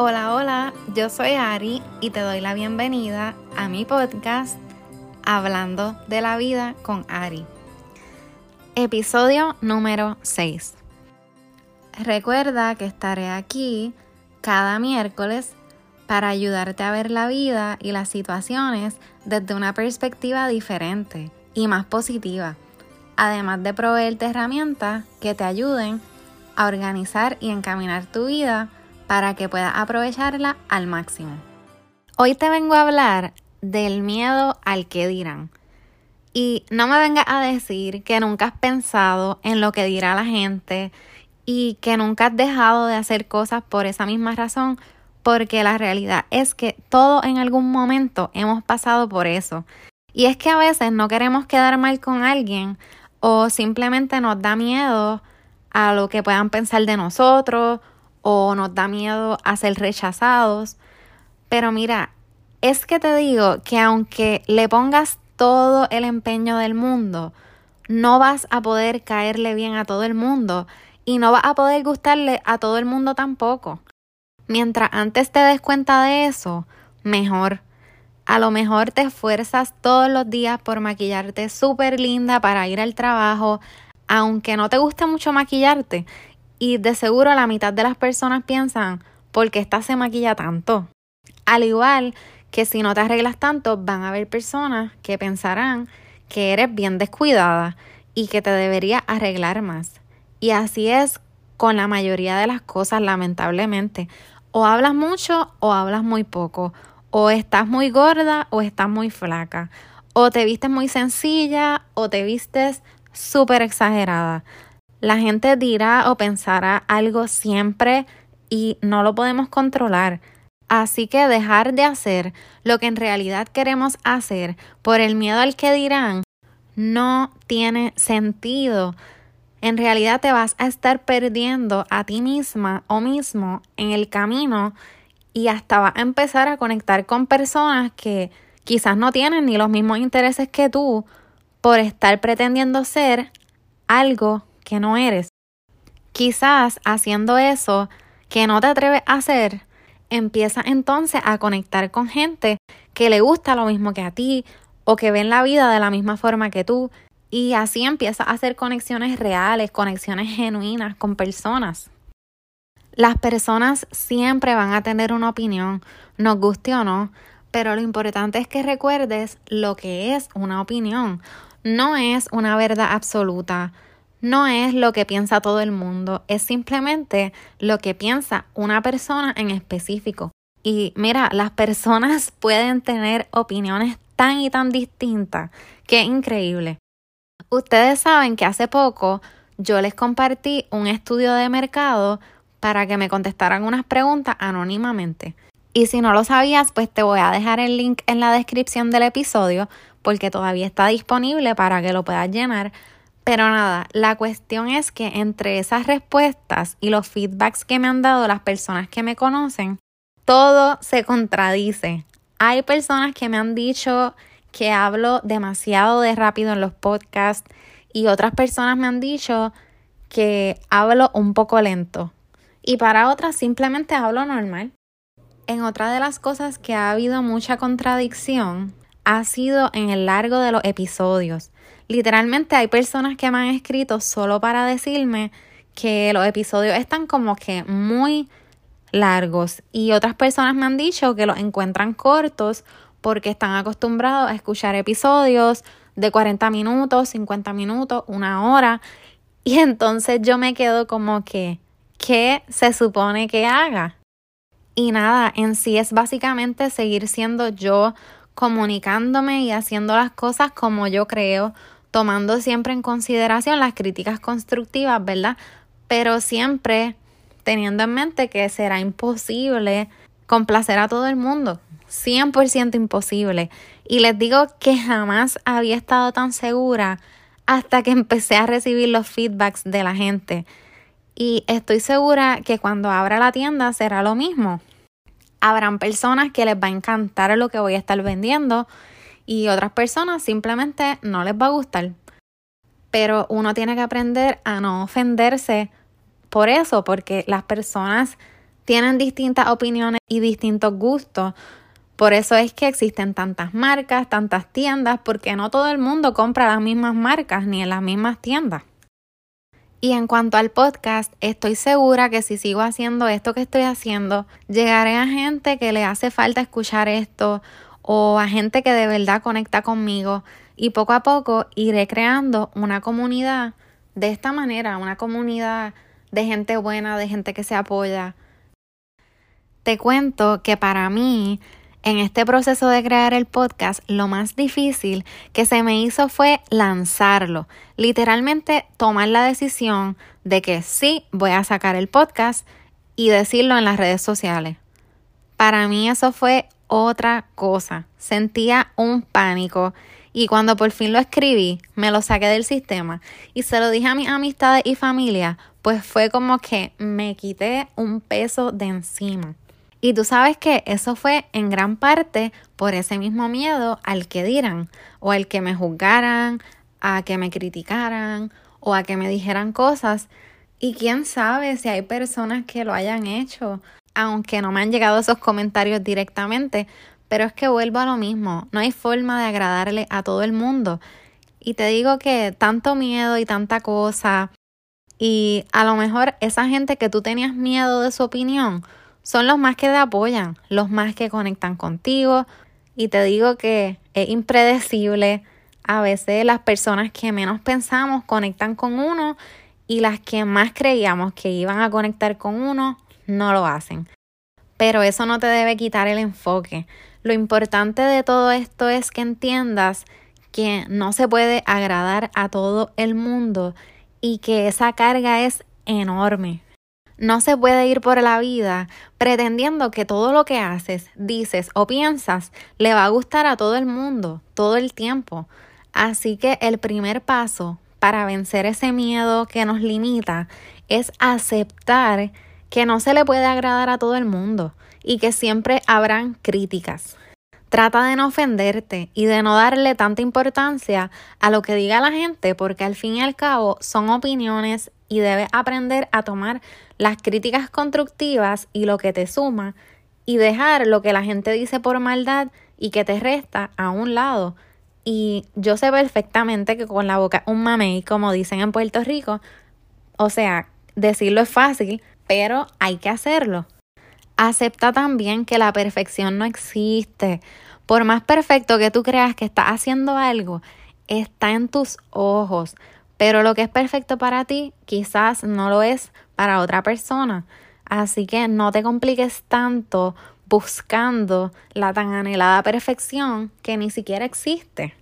Hola, hola, yo soy Ari y te doy la bienvenida a mi podcast Hablando de la vida con Ari. Episodio número 6. Recuerda que estaré aquí cada miércoles para ayudarte a ver la vida y las situaciones desde una perspectiva diferente y más positiva, además de proveerte herramientas que te ayuden a organizar y encaminar tu vida para que puedas aprovecharla al máximo. Hoy te vengo a hablar del miedo al que dirán. Y no me vengas a decir que nunca has pensado en lo que dirá la gente y que nunca has dejado de hacer cosas por esa misma razón, porque la realidad es que todos en algún momento hemos pasado por eso. Y es que a veces no queremos quedar mal con alguien o simplemente nos da miedo a lo que puedan pensar de nosotros o nos da miedo a ser rechazados. Pero mira, es que te digo que aunque le pongas todo el empeño del mundo, no vas a poder caerle bien a todo el mundo y no vas a poder gustarle a todo el mundo tampoco. Mientras antes te des cuenta de eso, mejor. A lo mejor te esfuerzas todos los días por maquillarte súper linda para ir al trabajo, aunque no te guste mucho maquillarte, y de seguro la mitad de las personas piensan, ¿por qué esta se maquilla tanto? Al igual que si no te arreglas tanto, van a haber personas que pensarán que eres bien descuidada y que te debería arreglar más. Y así es con la mayoría de las cosas, lamentablemente. O hablas mucho o hablas muy poco. O estás muy gorda o estás muy flaca. O te vistes muy sencilla o te vistes súper exagerada. La gente dirá o pensará algo siempre y no lo podemos controlar. Así que dejar de hacer lo que en realidad queremos hacer por el miedo al que dirán no tiene sentido. En realidad te vas a estar perdiendo a ti misma o mismo en el camino y hasta vas a empezar a conectar con personas que quizás no tienen ni los mismos intereses que tú por estar pretendiendo ser algo que no eres. Quizás haciendo eso que no te atreves a hacer, empiezas entonces a conectar con gente que le gusta lo mismo que a ti o que ven la vida de la misma forma que tú y así empiezas a hacer conexiones reales, conexiones genuinas con personas. Las personas siempre van a tener una opinión, nos guste o no, pero lo importante es que recuerdes lo que es una opinión. No es una verdad absoluta, no es lo que piensa todo el mundo, es simplemente lo que piensa una persona en específico. Y mira, las personas pueden tener opiniones tan y tan distintas, que increíble. Ustedes saben que hace poco yo les compartí un estudio de mercado para que me contestaran unas preguntas anónimamente. Y si no lo sabías, pues te voy a dejar el link en la descripción del episodio porque todavía está disponible para que lo puedas llenar pero nada, la cuestión es que entre esas respuestas y los feedbacks que me han dado las personas que me conocen, todo se contradice. Hay personas que me han dicho que hablo demasiado de rápido en los podcasts y otras personas me han dicho que hablo un poco lento. Y para otras simplemente hablo normal. En otra de las cosas que ha habido mucha contradicción ha sido en el largo de los episodios. Literalmente hay personas que me han escrito solo para decirme que los episodios están como que muy largos y otras personas me han dicho que los encuentran cortos porque están acostumbrados a escuchar episodios de 40 minutos, 50 minutos, una hora y entonces yo me quedo como que, ¿qué se supone que haga? Y nada, en sí es básicamente seguir siendo yo comunicándome y haciendo las cosas como yo creo, tomando siempre en consideración las críticas constructivas, ¿verdad? Pero siempre teniendo en mente que será imposible complacer a todo el mundo, 100% imposible. Y les digo que jamás había estado tan segura hasta que empecé a recibir los feedbacks de la gente. Y estoy segura que cuando abra la tienda será lo mismo. Habrán personas que les va a encantar lo que voy a estar vendiendo y otras personas simplemente no les va a gustar. Pero uno tiene que aprender a no ofenderse por eso, porque las personas tienen distintas opiniones y distintos gustos. Por eso es que existen tantas marcas, tantas tiendas, porque no todo el mundo compra las mismas marcas ni en las mismas tiendas. Y en cuanto al podcast, estoy segura que si sigo haciendo esto que estoy haciendo, llegaré a gente que le hace falta escuchar esto o a gente que de verdad conecta conmigo y poco a poco iré creando una comunidad de esta manera, una comunidad de gente buena, de gente que se apoya. Te cuento que para mí, en este proceso de crear el podcast, lo más difícil que se me hizo fue lanzarlo. Literalmente tomar la decisión de que sí voy a sacar el podcast y decirlo en las redes sociales. Para mí eso fue otra cosa. Sentía un pánico y cuando por fin lo escribí, me lo saqué del sistema y se lo dije a mis amistades y familia, pues fue como que me quité un peso de encima. Y tú sabes que eso fue en gran parte por ese mismo miedo al que dirán, o al que me juzgaran, a que me criticaran, o a que me dijeran cosas. Y quién sabe si hay personas que lo hayan hecho, aunque no me han llegado esos comentarios directamente, pero es que vuelvo a lo mismo, no hay forma de agradarle a todo el mundo. Y te digo que tanto miedo y tanta cosa, y a lo mejor esa gente que tú tenías miedo de su opinión, son los más que te apoyan, los más que conectan contigo. Y te digo que es impredecible. A veces las personas que menos pensamos conectan con uno y las que más creíamos que iban a conectar con uno no lo hacen. Pero eso no te debe quitar el enfoque. Lo importante de todo esto es que entiendas que no se puede agradar a todo el mundo y que esa carga es enorme. No se puede ir por la vida pretendiendo que todo lo que haces, dices o piensas le va a gustar a todo el mundo todo el tiempo. Así que el primer paso para vencer ese miedo que nos limita es aceptar que no se le puede agradar a todo el mundo y que siempre habrán críticas. Trata de no ofenderte y de no darle tanta importancia a lo que diga la gente porque al fin y al cabo son opiniones y debes aprender a tomar las críticas constructivas y lo que te suma y dejar lo que la gente dice por maldad y que te resta a un lado. Y yo sé perfectamente que con la boca un mamey, como dicen en Puerto Rico, o sea, decirlo es fácil, pero hay que hacerlo. Acepta también que la perfección no existe. Por más perfecto que tú creas que estás haciendo algo, está en tus ojos. Pero lo que es perfecto para ti quizás no lo es para otra persona. Así que no te compliques tanto buscando la tan anhelada perfección que ni siquiera existe.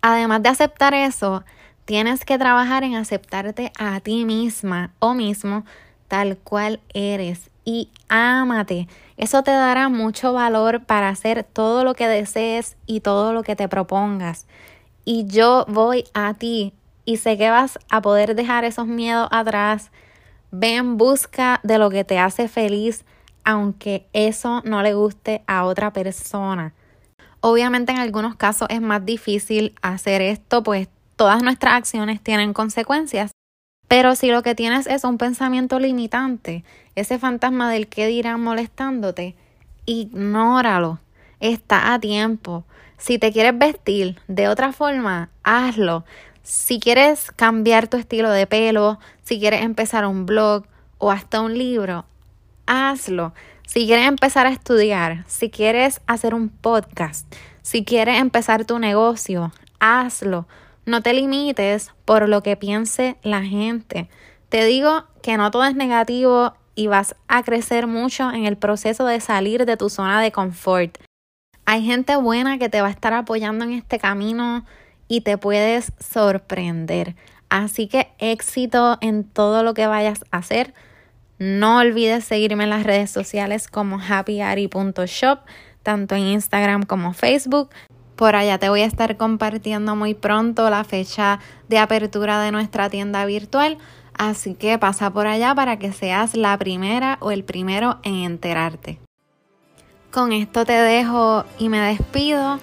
Además de aceptar eso, tienes que trabajar en aceptarte a ti misma o mismo tal cual eres y ámate. Eso te dará mucho valor para hacer todo lo que desees y todo lo que te propongas. Y yo voy a ti y sé que vas a poder dejar esos miedos atrás. Ve en busca de lo que te hace feliz, aunque eso no le guste a otra persona. Obviamente en algunos casos es más difícil hacer esto, pues todas nuestras acciones tienen consecuencias. Pero si lo que tienes es un pensamiento limitante, ese fantasma del que dirán molestándote, ignóralo. Está a tiempo. Si te quieres vestir de otra forma, hazlo. Si quieres cambiar tu estilo de pelo, si quieres empezar un blog o hasta un libro, hazlo. Si quieres empezar a estudiar, si quieres hacer un podcast, si quieres empezar tu negocio, hazlo. No te limites por lo que piense la gente. Te digo que no todo es negativo y vas a crecer mucho en el proceso de salir de tu zona de confort. Hay gente buena que te va a estar apoyando en este camino y te puedes sorprender. Así que éxito en todo lo que vayas a hacer. No olvides seguirme en las redes sociales como happyari.shop, tanto en Instagram como Facebook. Por allá te voy a estar compartiendo muy pronto la fecha de apertura de nuestra tienda virtual, así que pasa por allá para que seas la primera o el primero en enterarte. Con esto te dejo y me despido.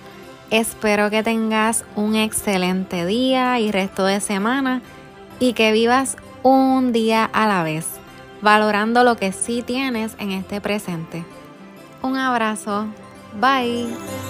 Espero que tengas un excelente día y resto de semana y que vivas un día a la vez. valorando lo que sí tienes en este presente. Un abrazo. Bye.